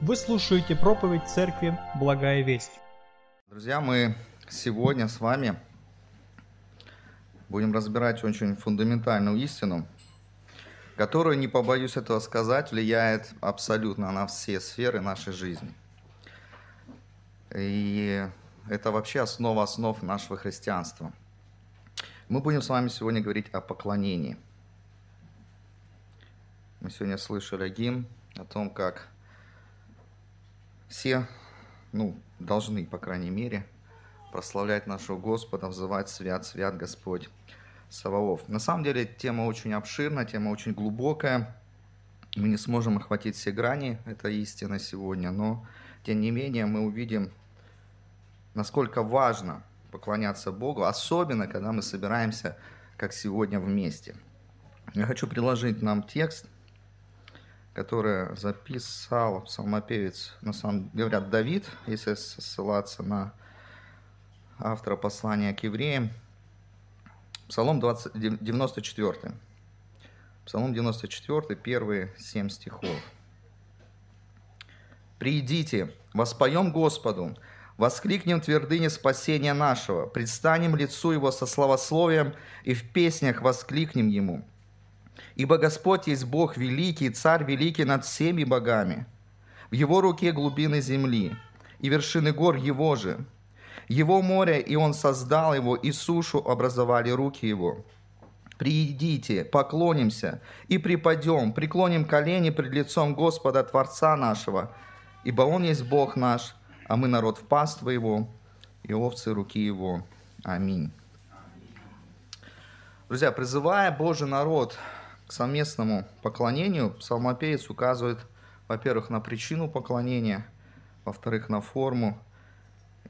Вы слушаете проповедь Церкви «Благая весть». Друзья, мы сегодня с вами будем разбирать очень фундаментальную истину, которая, не побоюсь этого сказать, влияет абсолютно на все сферы нашей жизни. И это вообще основа основ нашего христианства. Мы будем с вами сегодня говорить о поклонении. Мы сегодня слышали гимн о том, как все, ну, должны, по крайней мере, прославлять нашего Господа, взывать «Свят, свят Господь Саваоф». На самом деле тема очень обширная, тема очень глубокая. Мы не сможем охватить все грани этой истины сегодня, но тем не менее мы увидим, насколько важно поклоняться Богу, особенно когда мы собираемся, как сегодня, вместе. Я хочу приложить нам текст, которое записал псалмопевец, на самом деле, говорят, Давид, если ссылаться на автора послания к евреям, Псалом 20, 94. Псалом 94, первые семь стихов. «Приидите, воспоем Господу, воскликнем твердыни спасения нашего, предстанем лицу Его со славословием и в песнях воскликнем Ему. Ибо Господь есть Бог великий, Царь великий над всеми богами. В Его руке глубины земли, и вершины гор Его же. Его море, и Он создал его, и сушу образовали руки Его. Приидите, поклонимся и припадем, преклоним колени пред лицом Господа, Творца нашего, ибо Он есть Бог наш, а мы народ в паство Его, и овцы руки Его. Аминь. Друзья, призывая Божий народ к совместному поклонению, псалмопевец указывает, во-первых, на причину поклонения, во-вторых, на форму,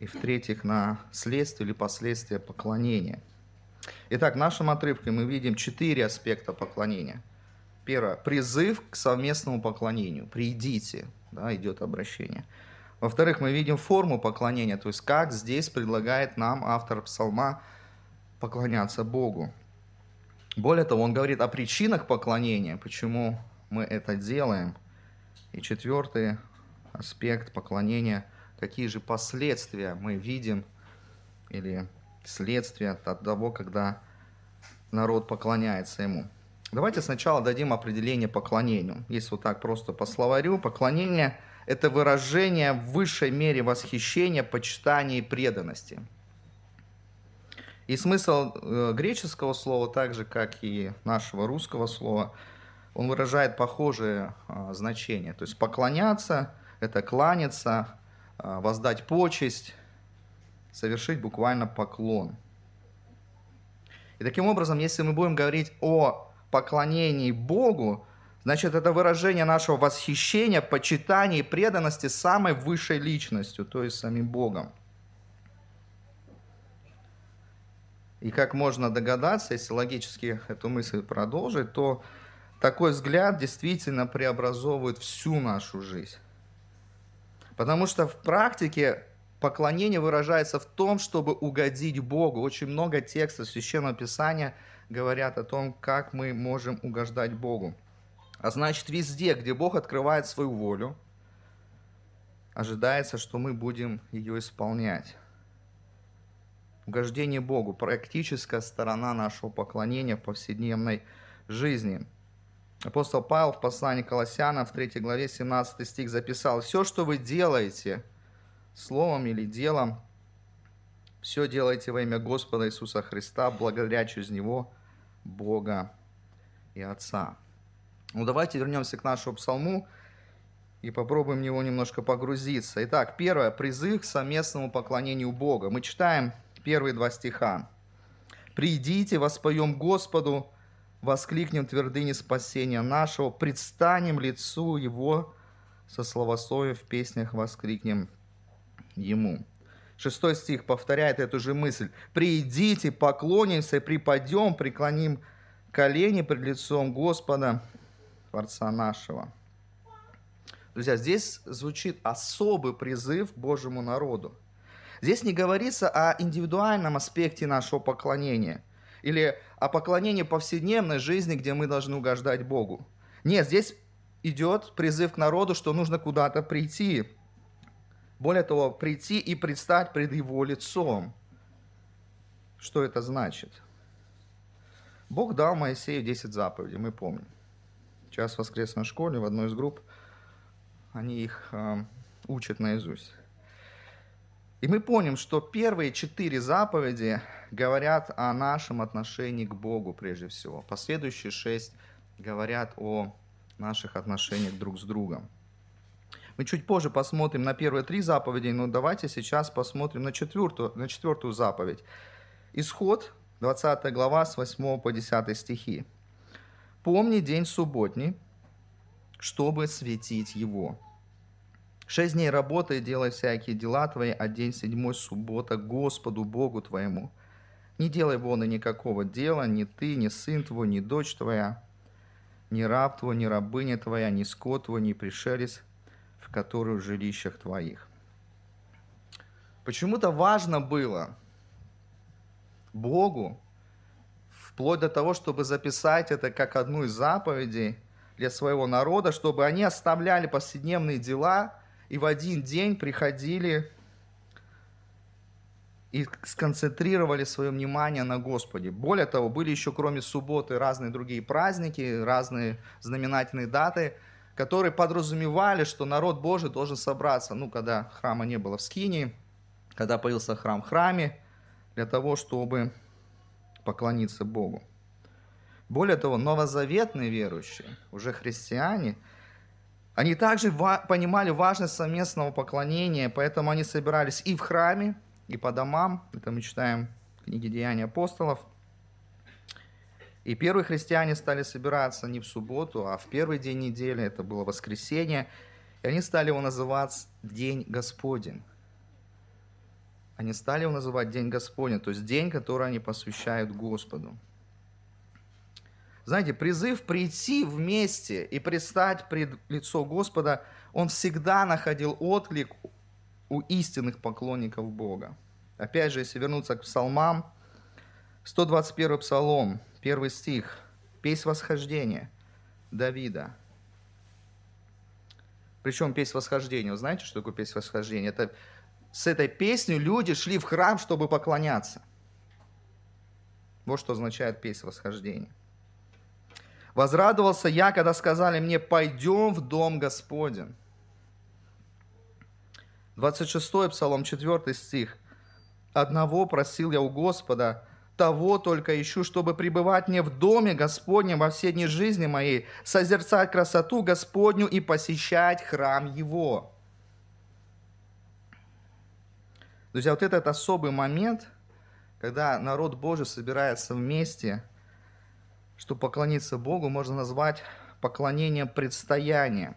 и в-третьих, на следствие или последствия поклонения. Итак, в нашем отрывке мы видим четыре аспекта поклонения. Первое – призыв к совместному поклонению. «Придите», да, идет обращение. Во-вторых, мы видим форму поклонения, то есть как здесь предлагает нам автор псалма поклоняться Богу. Более того, он говорит о причинах поклонения, почему мы это делаем. И четвертый аспект поклонения, какие же последствия мы видим или следствия от того, когда народ поклоняется ему. Давайте сначала дадим определение поклонению. Если вот так просто по словарю, поклонение – это выражение в высшей мере восхищения, почитания и преданности – и смысл э, греческого слова, так же как и нашего русского слова, он выражает похожее э, значение. То есть поклоняться – это кланяться, э, воздать почесть, совершить буквально поклон. И таким образом, если мы будем говорить о поклонении Богу, значит, это выражение нашего восхищения, почитания и преданности самой высшей личностью, то есть самим Богом – И как можно догадаться, если логически эту мысль продолжить, то такой взгляд действительно преобразовывает всю нашу жизнь. Потому что в практике поклонение выражается в том, чтобы угодить Богу. Очень много текстов Священного Писания говорят о том, как мы можем угождать Богу. А значит, везде, где Бог открывает свою волю, ожидается, что мы будем ее исполнять угождение Богу, практическая сторона нашего поклонения в повседневной жизни. Апостол Павел в послании Колоссянам в 3 главе 17 стих записал, «Все, что вы делаете, словом или делом, все делайте во имя Господа Иисуса Христа, благодаря через Него Бога и Отца». Ну, давайте вернемся к нашему псалму и попробуем в него немножко погрузиться. Итак, первое, призыв к совместному поклонению Бога. Мы читаем первые два стиха. «Придите, воспоем Господу, воскликнем твердыни спасения нашего, предстанем лицу Его со словословием в песнях воскликнем Ему». Шестой стих повторяет эту же мысль. «Придите, поклонимся, припадем, преклоним колени пред лицом Господа, Творца нашего». Друзья, здесь звучит особый призыв Божьему народу – Здесь не говорится о индивидуальном аспекте нашего поклонения или о поклонении повседневной жизни, где мы должны угождать Богу. Нет, здесь идет призыв к народу, что нужно куда-то прийти. Более того, прийти и предстать пред его лицом. Что это значит? Бог дал Моисею 10 заповедей, мы помним. Сейчас в воскресной школе, в одной из групп, они их э, учат наизусть. И мы помним, что первые четыре заповеди говорят о нашем отношении к Богу прежде всего. Последующие шесть говорят о наших отношениях друг с другом. Мы чуть позже посмотрим на первые три заповеди, но давайте сейчас посмотрим на четвертую, на четвертую заповедь. Исход, 20 глава, с 8 по 10 стихи. «Помни день субботний, чтобы светить его. Шесть дней работай, делай всякие дела твои, а день седьмой суббота Господу Богу твоему. Не делай вон и никакого дела, ни ты, ни сын твой, ни дочь твоя, ни раб твой, ни рабыня твоя, ни скот твой, ни пришелец, в которых жилищах твоих. Почему-то важно было Богу, вплоть до того, чтобы записать это как одну из заповедей для своего народа, чтобы они оставляли повседневные дела и в один день приходили и сконцентрировали свое внимание на Господе. Более того, были еще кроме субботы разные другие праздники, разные знаменательные даты, которые подразумевали, что народ Божий должен собраться, ну, когда храма не было в Скинии, когда появился храм в храме, для того, чтобы поклониться Богу. Более того, новозаветные верующие, уже христиане, они также понимали важность совместного поклонения, поэтому они собирались и в храме, и по домам. Это мы читаем в книге Деяний апостолов. И первые христиане стали собираться не в субботу, а в первый день недели, это было воскресенье, и они стали его называть День Господень. Они стали его называть День Господень, то есть день, который они посвящают Господу. Знаете, призыв прийти вместе и предстать пред лицо Господа, он всегда находил отклик у истинных поклонников Бога. Опять же, если вернуться к псалмам, 121 псалом, первый стих, «Песнь восхождения» Давида. Причем песнь восхождения, вы знаете, что такое песнь восхождения? Это с этой песней люди шли в храм, чтобы поклоняться. Вот что означает песнь восхождения. Возрадовался я, когда сказали мне, пойдем в дом Господень. 26 Псалом, 4 стих. «Одного просил я у Господа, того только ищу, чтобы пребывать мне в доме Господнем во все дни жизни моей, созерцать красоту Господню и посещать храм Его». Друзья, вот этот особый момент, когда народ Божий собирается вместе, чтобы поклониться Богу, можно назвать поклонением предстояния.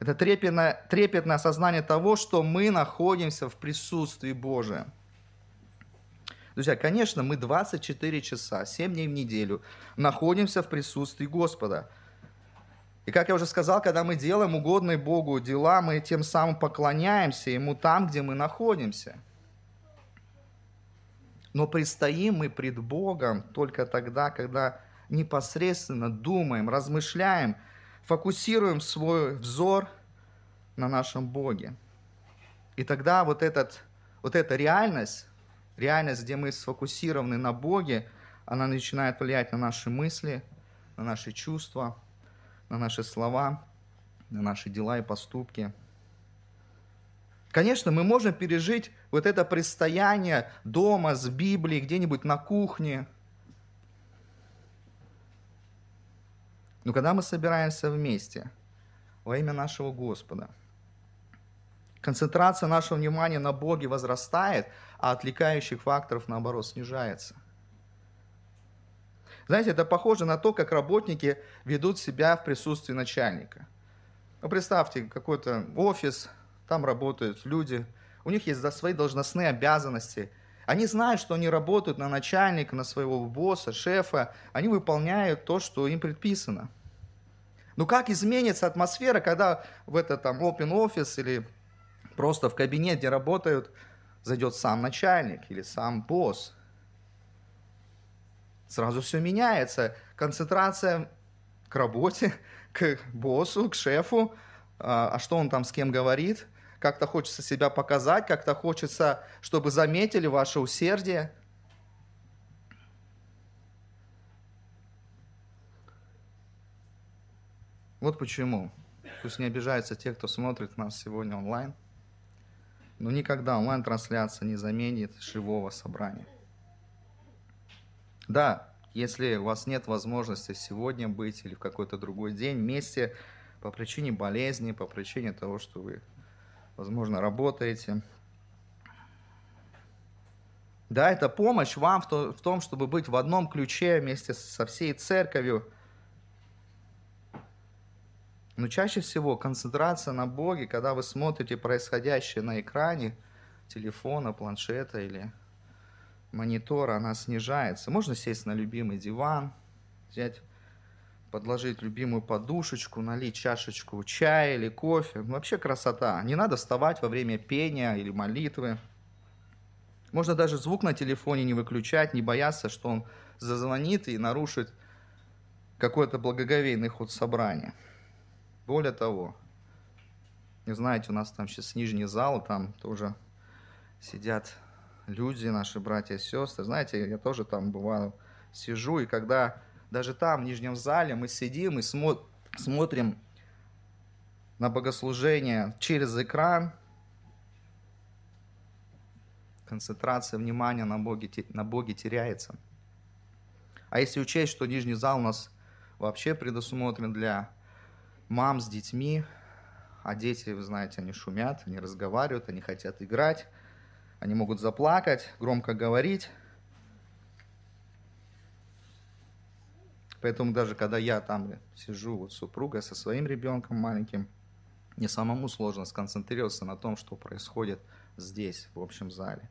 Это трепетное, трепетное осознание того, что мы находимся в присутствии Божьем. Друзья, конечно, мы 24 часа, 7 дней в неделю находимся в присутствии Господа. И как я уже сказал, когда мы делаем угодные Богу дела, мы тем самым поклоняемся Ему там, где мы находимся. Но предстоим мы пред Богом только тогда, когда непосредственно думаем, размышляем – фокусируем свой взор на нашем Боге. И тогда вот, этот, вот эта реальность, реальность, где мы сфокусированы на Боге, она начинает влиять на наши мысли, на наши чувства, на наши слова, на наши дела и поступки. Конечно, мы можем пережить вот это предстояние дома с Библией, где-нибудь на кухне – Но когда мы собираемся вместе во имя нашего Господа, концентрация нашего внимания на Боге возрастает, а отвлекающих факторов, наоборот, снижается. Знаете, это похоже на то, как работники ведут себя в присутствии начальника. Ну, представьте, какой-то офис, там работают люди, у них есть свои должностные обязанности – они знают, что они работают на начальника, на своего босса, шефа. Они выполняют то, что им предписано. Но как изменится атмосфера, когда в этот там open office или просто в кабинет, где работают, зайдет сам начальник или сам босс? Сразу все меняется. Концентрация к работе, к боссу, к шефу, а, а что он там с кем говорит, как-то хочется себя показать, как-то хочется, чтобы заметили ваше усердие. Вот почему. Пусть не обижаются те, кто смотрит нас сегодня онлайн. Но никогда онлайн-трансляция не заменит живого собрания. Да, если у вас нет возможности сегодня быть или в какой-то другой день вместе по причине болезни, по причине того, что вы, возможно, работаете. Да, это помощь вам в, то, в том, чтобы быть в одном ключе вместе со всей церковью. Но чаще всего концентрация на Боге, когда вы смотрите происходящее на экране телефона, планшета или монитора, она снижается. Можно сесть на любимый диван, взять, подложить любимую подушечку, налить чашечку чая или кофе. Ну, вообще красота. Не надо вставать во время пения или молитвы. Можно даже звук на телефоне не выключать, не бояться, что он зазвонит и нарушит какой-то благоговейный ход собрания. Более того, знаете, у нас там сейчас нижний зал, там тоже сидят люди, наши братья и сестры. Знаете, я тоже там бываю, сижу, и когда даже там, в нижнем зале, мы сидим и смо смотрим на богослужение через экран, концентрация внимания на Боге, на Боге теряется. А если учесть, что нижний зал у нас вообще предусмотрен для мам с детьми, а дети, вы знаете, они шумят, они разговаривают, они хотят играть, они могут заплакать, громко говорить. Поэтому даже когда я там сижу, вот супруга со своим ребенком маленьким, мне самому сложно сконцентрироваться на том, что происходит здесь, в общем зале.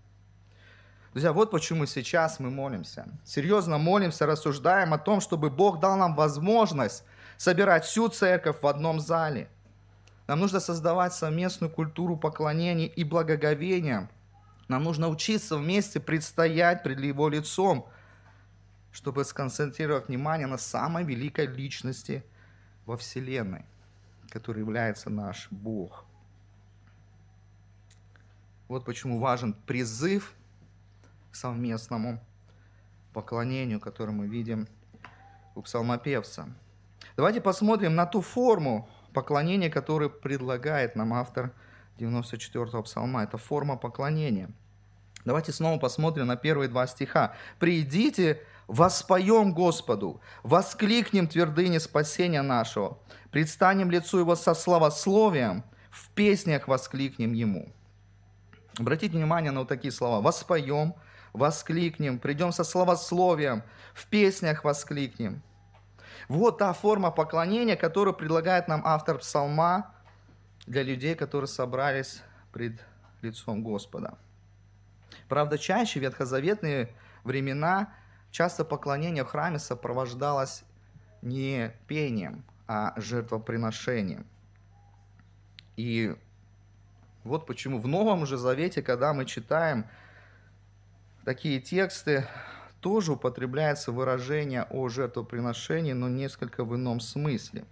Друзья, вот почему сейчас мы молимся. Серьезно молимся, рассуждаем о том, чтобы Бог дал нам возможность собирать всю церковь в одном зале. Нам нужно создавать совместную культуру поклонения и благоговения – нам нужно учиться вместе предстоять пред Его лицом, чтобы сконцентрировать внимание на самой великой личности во Вселенной, который является наш Бог. Вот почему важен призыв к совместному поклонению, который мы видим у псалмопевца. Давайте посмотрим на ту форму поклонения, которую предлагает нам автор 94-го псалма. Это форма поклонения – Давайте снова посмотрим на первые два стиха. «Придите, воспоем Господу, воскликнем твердыни спасения нашего, предстанем лицу Его со славословием, в песнях воскликнем Ему». Обратите внимание на вот такие слова. «Воспоем», «воскликнем», «придем со славословием», «в песнях воскликнем». Вот та форма поклонения, которую предлагает нам автор псалма для людей, которые собрались пред лицом Господа. Правда, чаще ветхозаветные времена часто поклонение в храме сопровождалось не пением, а жертвоприношением. И вот почему в Новом же Завете, когда мы читаем такие тексты, тоже употребляется выражение о жертвоприношении, но несколько в ином смысле.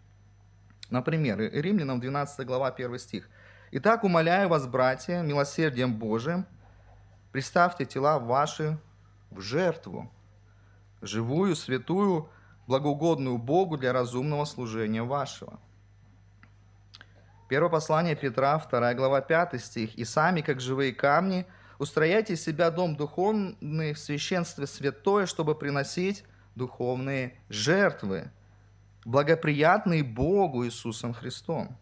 Например, Римлянам 12 глава 1 стих. «Итак, умоляю вас, братья, милосердием Божиим, Представьте тела ваши в жертву, живую, святую, благоугодную Богу для разумного служения вашего. Первое послание Петра, 2 глава, 5 стих. «И сами, как живые камни, устрояйте себя дом духовный в священстве святое, чтобы приносить духовные жертвы, благоприятные Богу Иисусом Христом».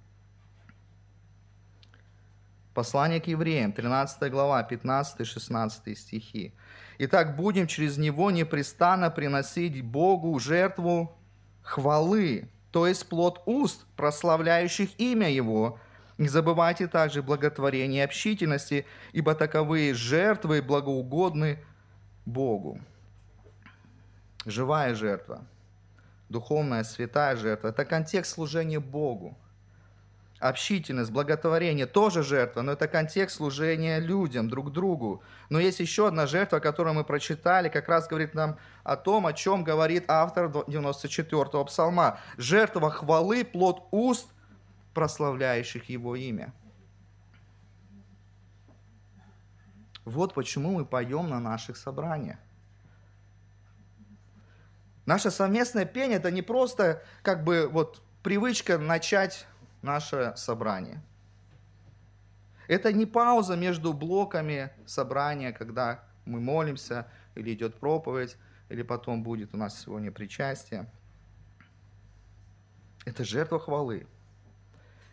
Послание к евреям, 13 глава, 15-16 стихи. «Итак, будем через него непрестанно приносить Богу жертву хвалы, то есть плод уст, прославляющих имя Его. Не забывайте также благотворения и общительности, ибо таковые жертвы благоугодны Богу». Живая жертва, духовная, святая жертва – это контекст служения Богу – Общительность, благотворение тоже жертва, но это контекст служения людям, друг другу. Но есть еще одна жертва, которую мы прочитали, как раз говорит нам о том, о чем говорит автор 94-го псалма. Жертва хвалы, плод уст, прославляющих его имя. Вот почему мы поем на наших собраниях. Наше совместное пение – это не просто как бы вот привычка начать наше собрание. Это не пауза между блоками собрания, когда мы молимся, или идет проповедь, или потом будет у нас сегодня причастие. Это жертва хвалы.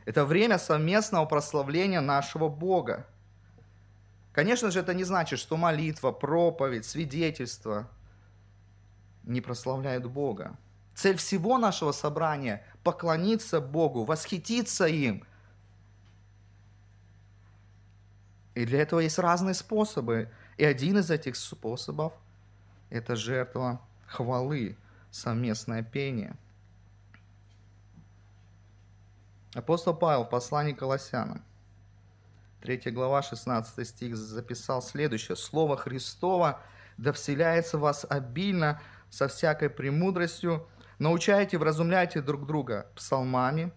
Это время совместного прославления нашего Бога. Конечно же, это не значит, что молитва, проповедь, свидетельство не прославляют Бога. Цель всего нашего собрания – поклониться Богу, восхититься им. И для этого есть разные способы. И один из этих способов – это жертва хвалы, совместное пение. Апостол Павел в послании к Колоссянам, 3 глава, 16 стих, записал следующее. «Слово Христово да вселяется в вас обильно со всякой премудростью, Научайте, вразумляйте друг друга псалмами,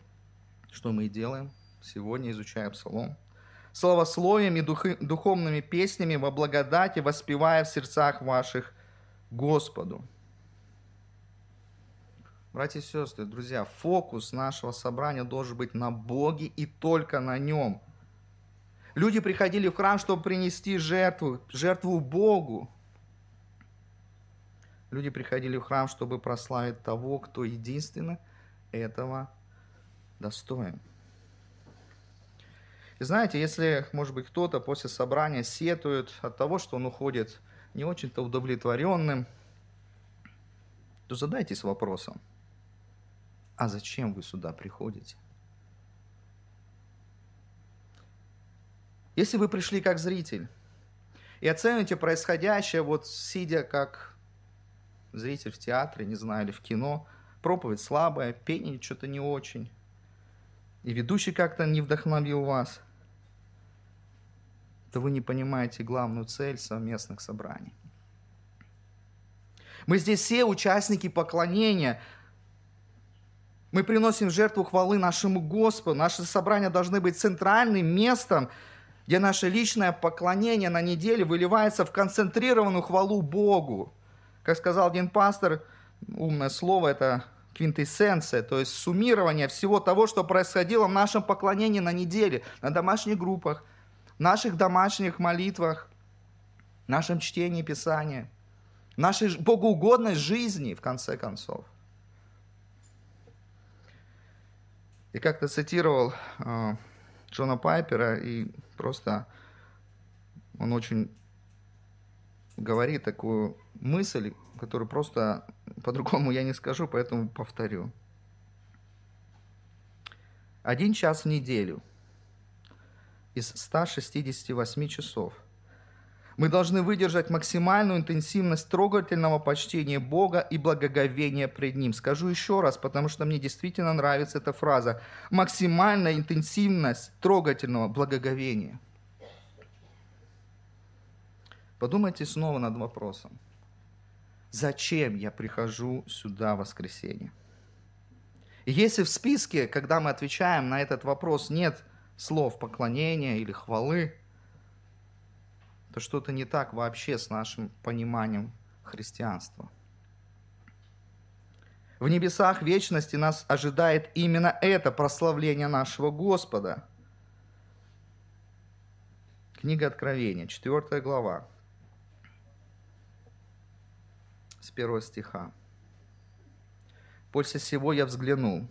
что мы и делаем сегодня, изучая псалом, словословием и духовными песнями во благодати, воспевая в сердцах ваших Господу. Братья и сестры, друзья, фокус нашего собрания должен быть на Боге и только на Нем. Люди приходили в храм, чтобы принести жертву, жертву Богу. Люди приходили в храм, чтобы прославить того, кто единственно этого достоин. И знаете, если, может быть, кто-то после собрания сетует от того, что он уходит не очень-то удовлетворенным, то задайтесь вопросом, а зачем вы сюда приходите? Если вы пришли как зритель и оцените происходящее, вот сидя как зритель в театре, не знаю, или в кино, проповедь слабая, пение что-то не очень, и ведущий как-то не вдохновил вас, то вы не понимаете главную цель совместных собраний. Мы здесь все участники поклонения. Мы приносим жертву хвалы нашему Господу. Наши собрания должны быть центральным местом, где наше личное поклонение на неделе выливается в концентрированную хвалу Богу. Как сказал один пастор, умное слово – это квинтэссенция, то есть суммирование всего того, что происходило в нашем поклонении на неделе, на домашних группах, наших домашних молитвах, нашем чтении Писания, нашей богоугодной жизни, в конце концов. И как-то цитировал э, Джона Пайпера, и просто он очень говорит такую мысль, которую просто по-другому я не скажу, поэтому повторю. Один час в неделю из 168 часов мы должны выдержать максимальную интенсивность трогательного почтения Бога и благоговения пред Ним. Скажу еще раз, потому что мне действительно нравится эта фраза. Максимальная интенсивность трогательного благоговения – Подумайте снова над вопросом. Зачем я прихожу сюда в воскресенье? Если в списке, когда мы отвечаем на этот вопрос, нет слов поклонения или хвалы, то что-то не так вообще с нашим пониманием христианства. В небесах вечности нас ожидает именно это прославление нашего Господа. Книга Откровения, 4 глава, с первого стиха. «После всего я взглянул,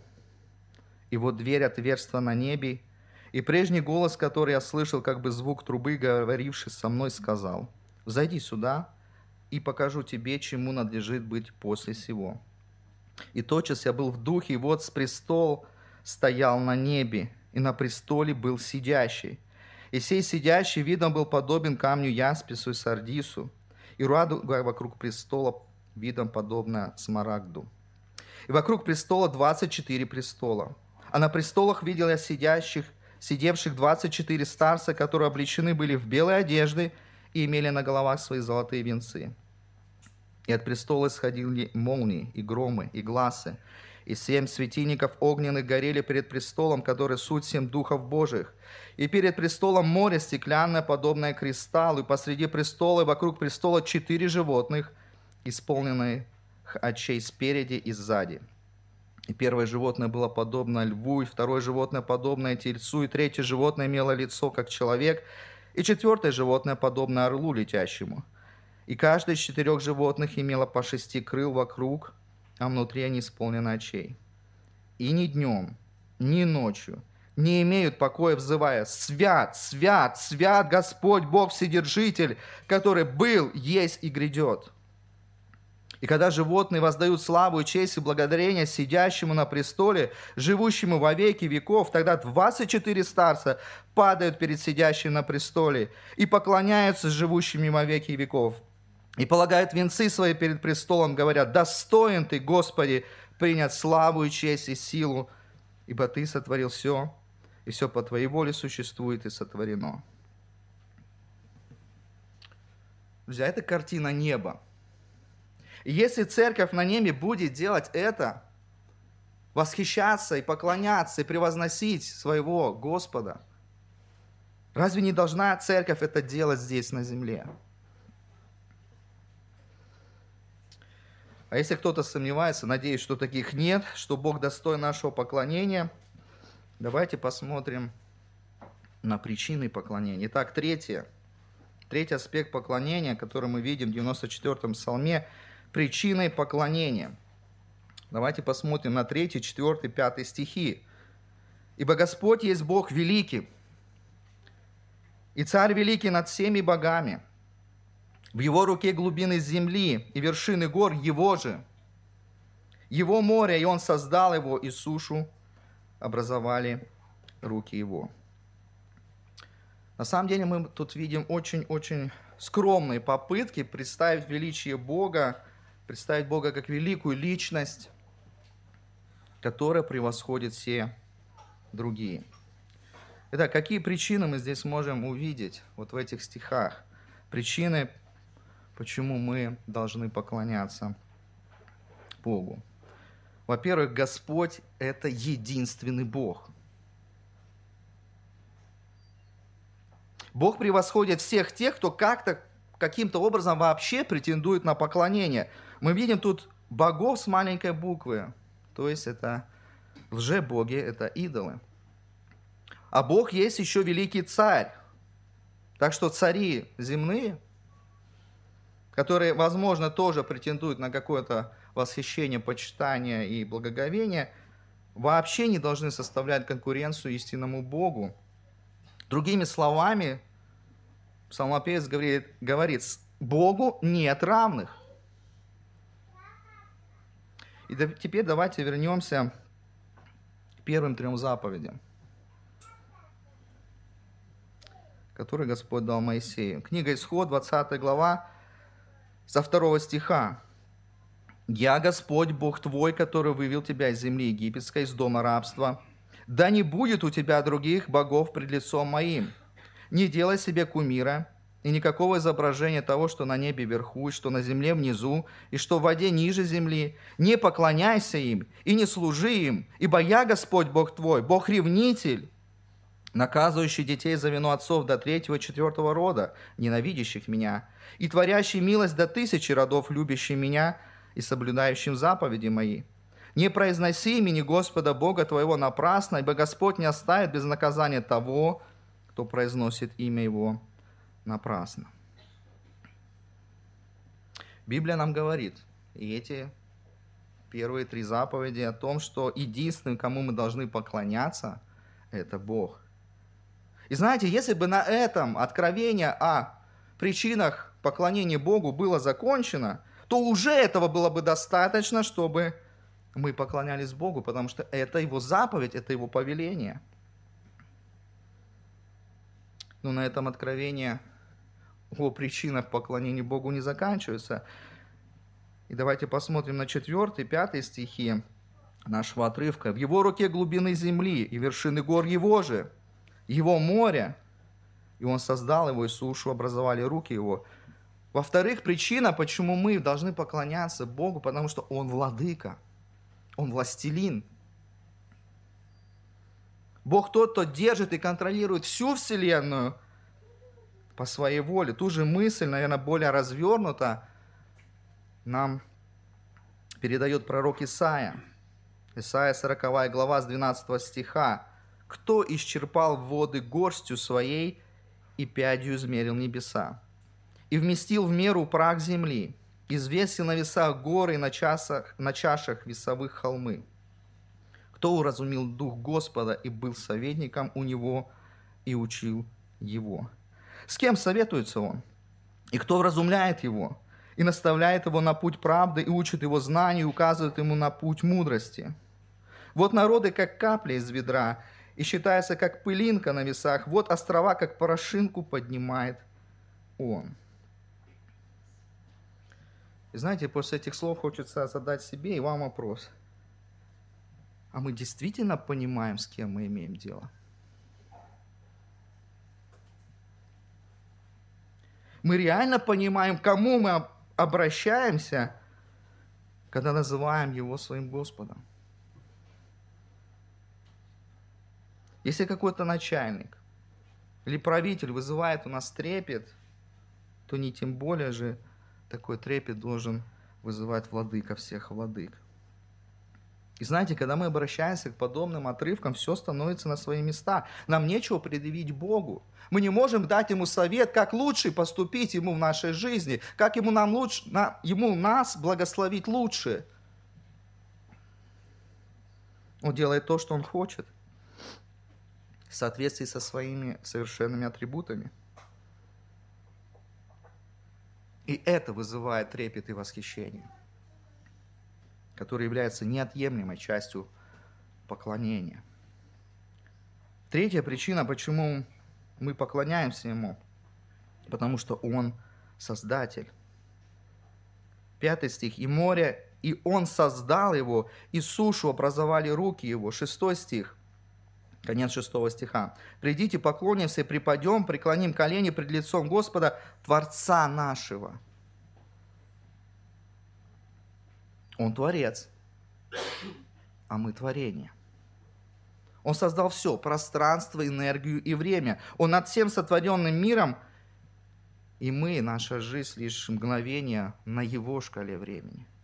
и вот дверь отверстия на небе, и прежний голос, который я слышал, как бы звук трубы, говоривший со мной, сказал, «Зайди сюда, и покажу тебе, чему надлежит быть после всего». И тотчас я был в духе, и вот с престол стоял на небе, и на престоле был сидящий. И сей сидящий видом был подобен камню яспису и сардису, и радуга вокруг престола видом подобно смарагду. И вокруг престола 24 престола. А на престолах видел я сидящих, сидевших 24 старца, которые облечены были в белые одежды и имели на головах свои золотые венцы. И от престола исходили молнии, и громы, и глазы, и семь светильников огненных горели перед престолом, который суть семь духов Божьих. И перед престолом море стеклянное, подобное кристаллу, и посреди престола и вокруг престола четыре животных, исполненные очей спереди и сзади. И первое животное было подобно льву, и второе животное подобное тельцу, и третье животное имело лицо, как человек, и четвертое животное подобно орлу летящему. И каждое из четырех животных имело по шести крыл вокруг, а внутри они исполнены очей. И ни днем, ни ночью не имеют покоя, взывая «Свят, свят, свят Господь Бог Вседержитель, который был, есть и грядет». И когда животные воздают славу и честь и благодарение сидящему на престоле, живущему во веки веков, тогда 24 старца падают перед сидящим на престоле и поклоняются живущими во веки веков. И полагают венцы свои перед престолом, говорят, «Достоин ты, Господи, принять славу и честь и силу, ибо ты сотворил все, и все по твоей воле существует и сотворено». Друзья, это картина неба. Если церковь на небе будет делать это, восхищаться и поклоняться и превозносить своего Господа, разве не должна церковь это делать здесь на земле? А если кто-то сомневается, надеюсь, что таких нет, что Бог достоин нашего поклонения, давайте посмотрим на причины поклонения. Итак, третье. Третий аспект поклонения, который мы видим в 94-м псалме – причиной поклонения. Давайте посмотрим на 3, 4, 5 стихи. «Ибо Господь есть Бог великий, и Царь великий над всеми богами. В Его руке глубины земли и вершины гор Его же. Его море, и Он создал его, и сушу образовали руки Его». На самом деле мы тут видим очень-очень скромные попытки представить величие Бога представить Бога как великую личность, которая превосходит все другие. Итак, какие причины мы здесь можем увидеть вот в этих стихах? Причины, почему мы должны поклоняться Богу. Во-первых, Господь – это единственный Бог. Бог превосходит всех тех, кто как-то, каким-то образом вообще претендует на поклонение – мы видим тут богов с маленькой буквы, то есть это лже-боги, это идолы. А Бог есть еще великий царь. Так что цари земные, которые, возможно, тоже претендуют на какое-то восхищение, почитание и благоговение, вообще не должны составлять конкуренцию истинному Богу. Другими словами, псалмопевец говорит, говорит Богу нет равных. И теперь давайте вернемся к первым трем заповедям, которые Господь дал Моисею. Книга Исход, 20 глава, со второго стиха. «Я Господь, Бог твой, который вывел тебя из земли египетской, из дома рабства. Да не будет у тебя других богов пред лицом моим. Не делай себе кумира, и никакого изображения того, что на небе вверху, что на земле внизу, и что в воде ниже земли. Не поклоняйся им и не служи им, ибо я Господь Бог твой, Бог-ревнитель, наказывающий детей за вину отцов до третьего и четвертого рода, ненавидящих меня, и творящий милость до тысячи родов, любящий меня и соблюдающим заповеди мои. Не произноси имени Господа Бога твоего напрасно, ибо Господь не оставит без наказания того, кто произносит имя Его напрасно. Библия нам говорит, и эти первые три заповеди о том, что единственным, кому мы должны поклоняться, это Бог. И знаете, если бы на этом откровение о причинах поклонения Богу было закончено, то уже этого было бы достаточно, чтобы мы поклонялись Богу, потому что это Его заповедь, это Его повеление. Но на этом откровение о причинах поклонения Богу не заканчиваются. И давайте посмотрим на 4 5 стихи. нашего отрывка. В его руке глубины земли и вершины гор его же, его море, и он создал его, и сушу образовали руки его. Во-вторых, причина, почему мы должны поклоняться Богу, потому что Он владыка, Он властелин. Бог тот, кто держит и контролирует всю Вселенную по своей воле. Ту же мысль, наверное, более развернута, нам передает пророк Исаия. Исаия 40 глава с 12 стиха. «Кто исчерпал воды горстью своей и пядью измерил небеса, и вместил в меру прах земли, извесил на весах горы и на, часах, на чашах весовых холмы. Кто уразумил дух Господа и был советником у него и учил его? С кем советуется он? И кто вразумляет его? И наставляет его на путь правды, и учит его знанию, и указывает ему на путь мудрости. Вот народы, как капли из ведра, и считается, как пылинка на весах. Вот острова, как порошинку поднимает он. И знаете, после этих слов хочется задать себе и вам вопрос. А мы действительно понимаем, с кем мы имеем дело? Мы реально понимаем, кому мы обращаемся, когда называем Его своим Господом? Если какой-то начальник или правитель вызывает у нас трепет, то не тем более же такой трепет должен вызывать владыка всех владык. И знаете, когда мы обращаемся к подобным отрывкам, все становится на свои места. Нам нечего предъявить Богу. Мы не можем дать Ему совет, как лучше поступить Ему в нашей жизни, как Ему, нам лучше, на, ему нас благословить лучше. Он делает то, что Он хочет в соответствии со своими совершенными атрибутами. И это вызывает трепет и восхищение, который является неотъемлемой частью поклонения. Третья причина, почему мы поклоняемся Ему, потому что Он Создатель. Пятый стих. «И море, и Он создал его, и сушу образовали руки его». Шестой стих. Конец шестого стиха. «Придите, поклонимся припадем, преклоним колени пред лицом Господа, Творца нашего». Он Творец, а мы творение. Он создал все, пространство, энергию и время. Он над всем сотворенным миром, и мы, наша жизнь, лишь мгновение на его шкале времени –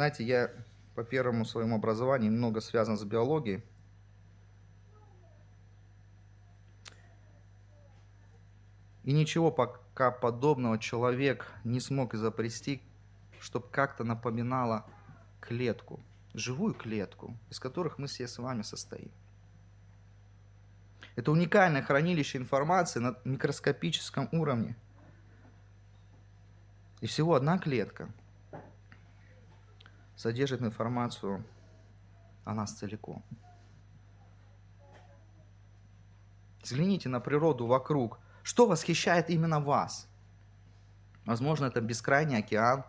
Знаете, я по первому своему образованию немного связан с биологией. И ничего пока подобного человек не смог изобрести, чтобы как-то напоминало клетку, живую клетку, из которых мы все с вами состоим. Это уникальное хранилище информации на микроскопическом уровне. И всего одна клетка – содержит информацию о нас целиком. Взгляните на природу вокруг. Что восхищает именно вас? Возможно, это бескрайний океан,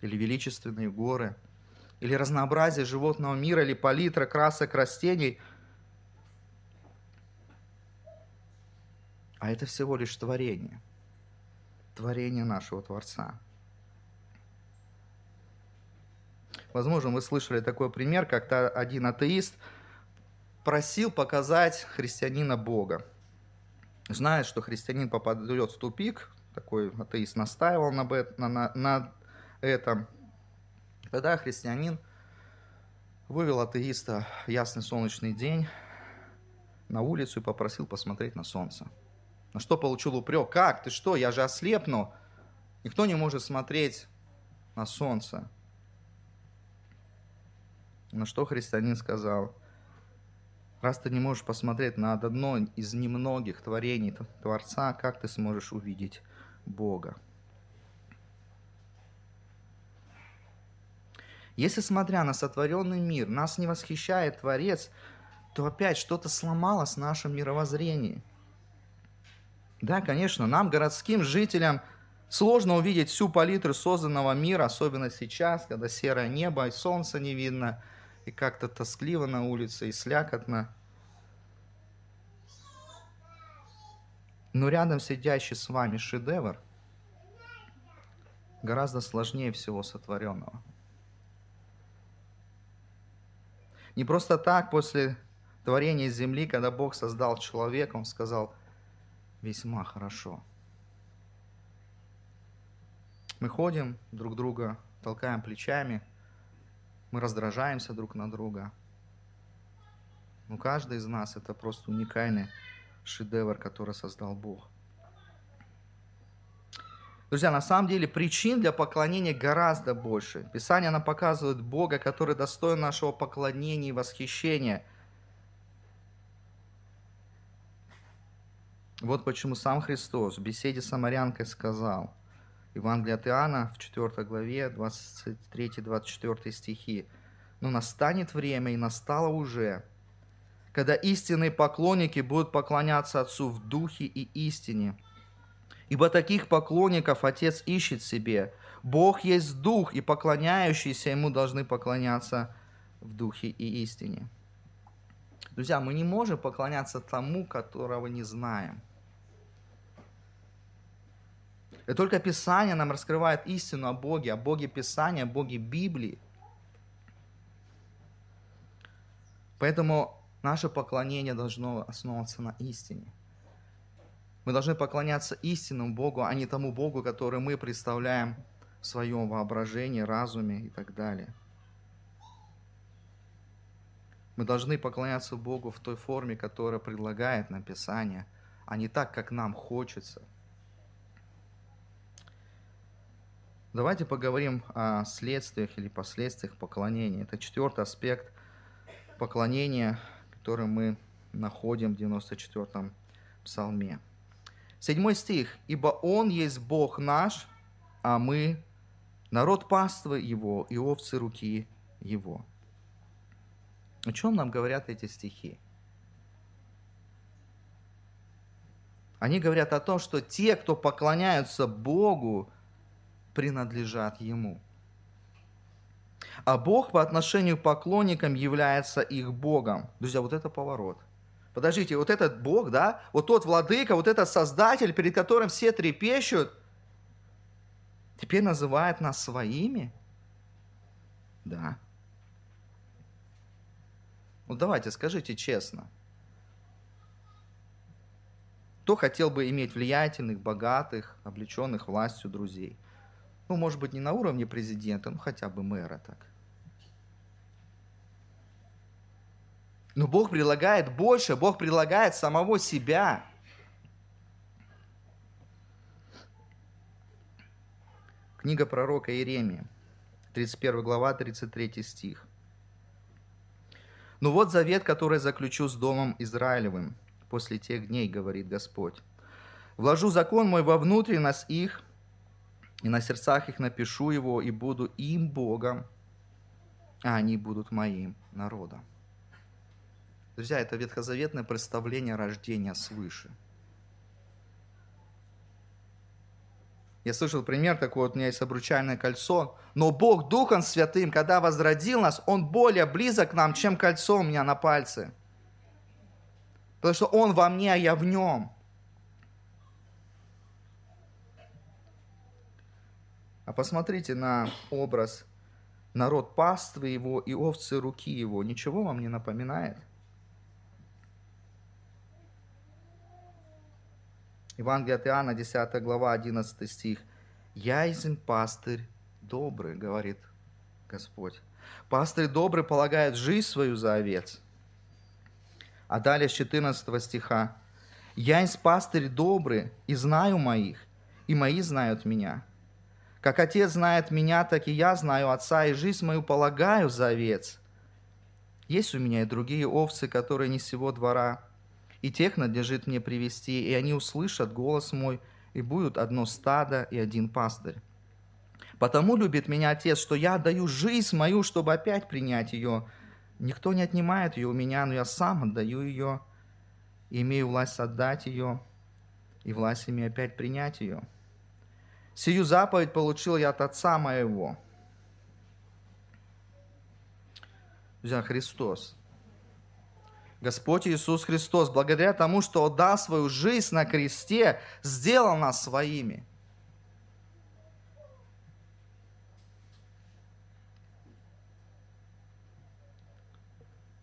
или величественные горы, или разнообразие животного мира, или палитра красок растений. А это всего лишь творение. Творение нашего Творца. Возможно, вы слышали такой пример, как-то один атеист просил показать христианина Бога. Знает, что христианин попадет в тупик, такой атеист настаивал на, на, на этом. Тогда христианин вывел атеиста в ясный солнечный день на улицу и попросил посмотреть на солнце. На что получил упрек? Как? Ты что? Я же ослепну. Никто не может смотреть на солнце. На что христианин сказал, раз ты не можешь посмотреть на одно из немногих творений Творца, как ты сможешь увидеть Бога? Если, смотря на сотворенный мир, нас не восхищает Творец, то опять что-то сломалось в нашем мировоззрении. Да, конечно, нам, городским жителям, Сложно увидеть всю палитру созданного мира, особенно сейчас, когда серое небо и солнце не видно, и как-то тоскливо на улице, и слякотно. Но рядом сидящий с вами шедевр гораздо сложнее всего сотворенного. Не просто так после творения земли, когда Бог создал человека, Он сказал, весьма хорошо. Мы ходим друг друга, толкаем плечами, мы раздражаемся друг на друга. Но каждый из нас это просто уникальный шедевр, который создал Бог. Друзья, на самом деле причин для поклонения гораздо больше. Писание нам показывает Бога, который достоин нашего поклонения и восхищения. Вот почему сам Христос в беседе с Самарянкой сказал, Евангелие от Иоанна в 4 главе, 23-24 стихи, «Но настанет время, и настало уже, когда истинные поклонники будут поклоняться Отцу в духе и истине. Ибо таких поклонников Отец ищет себе. Бог есть Дух, и поклоняющиеся Ему должны поклоняться в духе и истине. Друзья, мы не можем поклоняться тому, которого не знаем. И только Писание нам раскрывает истину о Боге, о Боге Писания, о Боге Библии. Поэтому Наше поклонение должно основываться на истине. Мы должны поклоняться истинному Богу, а не тому Богу, который мы представляем в своем воображении, разуме и так далее. Мы должны поклоняться Богу в той форме, которая предлагает нам Писание, а не так, как нам хочется. Давайте поговорим о следствиях или последствиях поклонения. Это четвертый аспект поклонения который мы находим в 94-м псалме. Седьмой стих. «Ибо Он есть Бог наш, а мы народ паствы Его и овцы руки Его». О чем нам говорят эти стихи? Они говорят о том, что те, кто поклоняются Богу, принадлежат Ему – а Бог по отношению к поклонникам является их Богом. Друзья, вот это поворот. Подождите, вот этот Бог, да, вот тот владыка, вот этот Создатель, перед которым все трепещут, теперь называет нас своими? Да. Ну давайте, скажите честно. Кто хотел бы иметь влиятельных, богатых, облеченных властью друзей? Ну, может быть, не на уровне президента, но хотя бы мэра так. Но Бог предлагает больше, Бог предлагает самого себя. Книга пророка Иеремия, 31 глава, 33 стих. «Ну вот завет, который заключу с Домом Израилевым после тех дней, говорит Господь. Вложу закон мой во внутренность их, и на сердцах их напишу его, и буду им Богом, а они будут моим народом. Друзья, это ветхозаветное представление рождения свыше. Я слышал пример такой, вот у меня есть обручальное кольцо, но Бог Духом Святым, когда возродил нас, Он более близок к нам, чем кольцо у меня на пальце. Потому что Он во мне, а я в Нем. А посмотрите на образ народ паствы его и овцы руки его. Ничего вам не напоминает? Евангелие от Иоанна, 10 глава, 11 стих. «Я изм пастырь добрый», говорит Господь. Пастырь добрый полагает жизнь свою за овец. А далее с 14 стиха. «Я из пастырь добрый, и знаю моих, и мои знают меня. Как Отец знает меня, так и я знаю Отца, и жизнь мою полагаю за овец. Есть у меня и другие овцы, которые не сего двора, и тех надлежит мне привести, и они услышат голос мой, и будут одно стадо и один пастырь. Потому любит меня Отец, что я отдаю жизнь мою, чтобы опять принять ее. Никто не отнимает ее у меня, но я сам отдаю ее, и имею власть отдать ее, и власть имею опять принять ее. Сию заповедь получил я от Отца моего. Друзья, Христос. Господь Иисус Христос, благодаря тому, что отдал свою жизнь на кресте, сделал нас своими.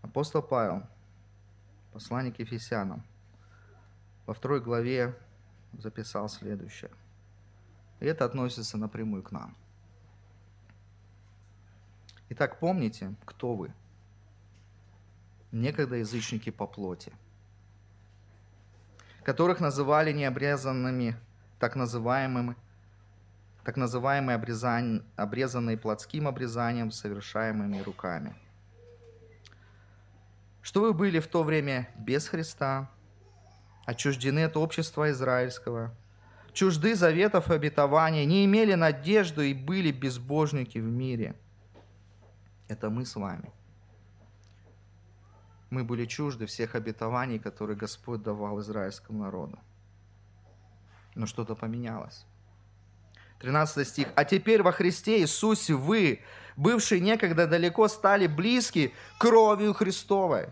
Апостол Павел, посланник Ефесянам, во второй главе записал следующее. И это относится напрямую к нам. Итак, помните, кто вы. Некогда язычники по плоти, которых называли необрезанными, так называемыми, так называемые обрезан, обрезанные плотским обрезанием, совершаемыми руками. Что вы были в то время без Христа, отчуждены от общества израильского, чужды заветов и обетования, не имели надежду и были безбожники в мире. Это мы с вами. Мы были чужды всех обетований, которые Господь давал израильскому народу. Но что-то поменялось. 13 стих. «А теперь во Христе Иисусе вы, бывшие некогда далеко, стали близки кровью Христовой,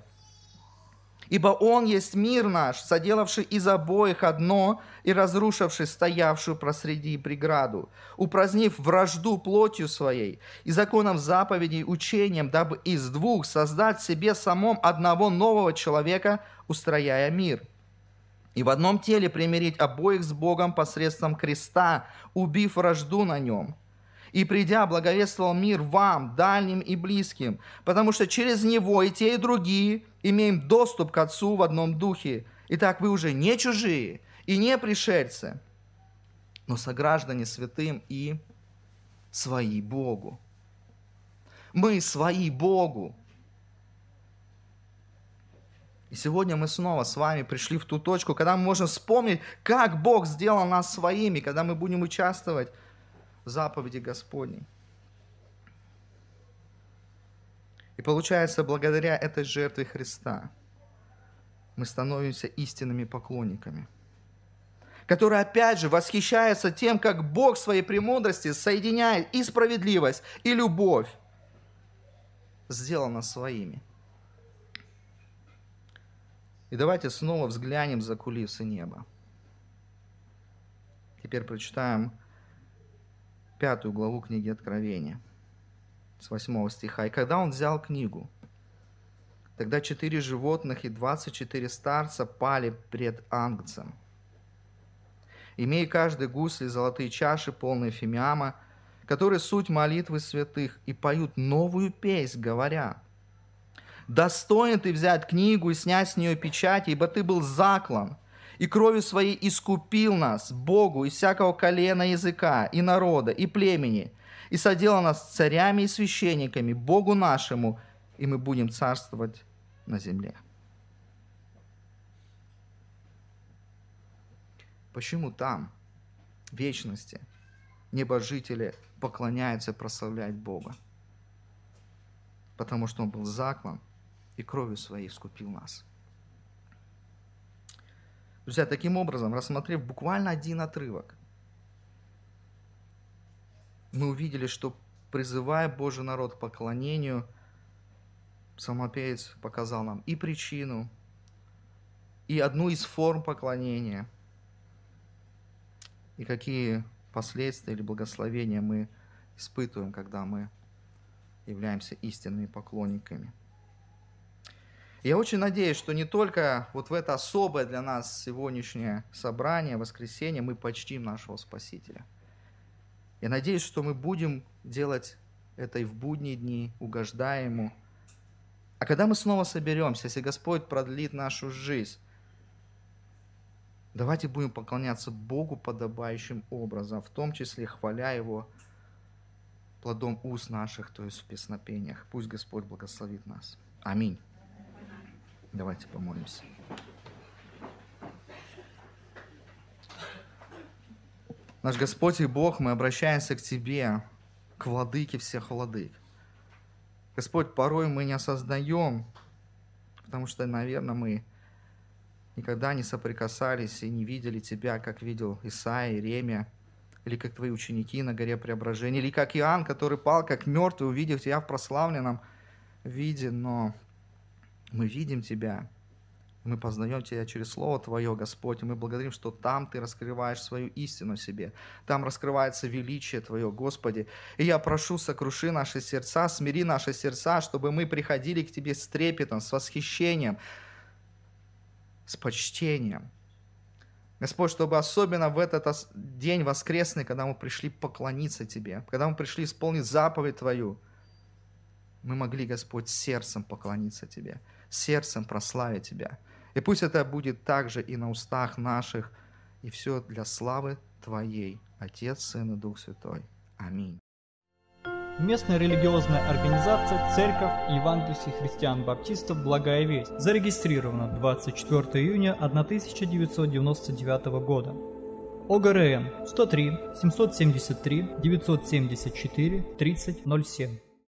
Ибо Он есть мир наш, соделавший из обоих одно и разрушивший стоявшую просреди преграду, упразднив вражду плотью своей и законом заповедей учением, дабы из двух создать себе самом одного нового человека, устрояя мир. И в одном теле примирить обоих с Богом посредством креста, убив вражду на нем – и придя, благовествовал мир вам, дальним и близким, потому что через него и те, и другие имеем доступ к Отцу в одном духе. Итак, вы уже не чужие и не пришельцы, но сограждане святым и свои Богу. Мы свои Богу. И сегодня мы снова с вами пришли в ту точку, когда мы можем вспомнить, как Бог сделал нас своими, когда мы будем участвовать заповеди Господней. И получается, благодаря этой жертве Христа мы становимся истинными поклонниками, которые опять же восхищаются тем, как Бог в своей премудрости соединяет и справедливость, и любовь, сделано своими. И давайте снова взглянем за кулисы неба. Теперь прочитаем пятую главу книги Откровения, с 8 стиха. «И когда он взял книгу, тогда четыре животных и двадцать четыре старца пали пред ангцем, имея каждый гусли золотые чаши, полные фимиама, которые суть молитвы святых, и поют новую песнь, говоря, «Достоин ты взять книгу и снять с нее печать, ибо ты был заклан, и кровью своей искупил нас, Богу, из всякого колена языка, и народа, и племени, и соделал нас царями и священниками, Богу нашему, и мы будем царствовать на земле. Почему там, в вечности, небожители поклоняются и прославляют Бога? Потому что Он был заклан и кровью своей искупил нас – Друзья, таким образом, рассмотрев буквально один отрывок, мы увидели, что призывая Божий народ к поклонению, псалмопевец показал нам и причину, и одну из форм поклонения, и какие последствия или благословения мы испытываем, когда мы являемся истинными поклонниками. Я очень надеюсь, что не только вот в это особое для нас сегодняшнее собрание, воскресенье, мы почтим нашего Спасителя. Я надеюсь, что мы будем делать это и в будние дни, угождая Ему. А когда мы снова соберемся, если Господь продлит нашу жизнь, давайте будем поклоняться Богу подобающим образом, в том числе хваля Его плодом уст наших, то есть в песнопениях. Пусть Господь благословит нас. Аминь. Давайте помолимся. Наш Господь и Бог, мы обращаемся к Тебе, к владыке всех владык. Господь, порой мы не осознаем, потому что, наверное, мы никогда не соприкасались и не видели Тебя, как видел Исаия, Иеремия, или как твои ученики на горе преображения, или как Иоанн, который пал как мертвый, увидев тебя в прославленном виде, но мы видим тебя, мы познаем Тебя через Слово Твое, Господь, и мы благодарим, что там Ты раскрываешь свою истину себе. Там раскрывается величие Твое, Господи. И я прошу, сокруши наши сердца, смири наши сердца, чтобы мы приходили к Тебе с трепетом, с восхищением, с почтением. Господь, чтобы особенно в этот день воскресный, когда мы пришли поклониться Тебе, когда мы пришли исполнить заповедь Твою, мы могли, Господь, сердцем поклониться Тебе, сердцем прославить Тебя – и пусть это будет также и на устах наших, и все для славы Твоей, Отец, Сын и Дух Святой. Аминь. Местная религиозная организация Церковь Евангельских христиан-баптистов «Благая весть» зарегистрирована 24 июня 1999 года. ОГРН 103 773 974 3007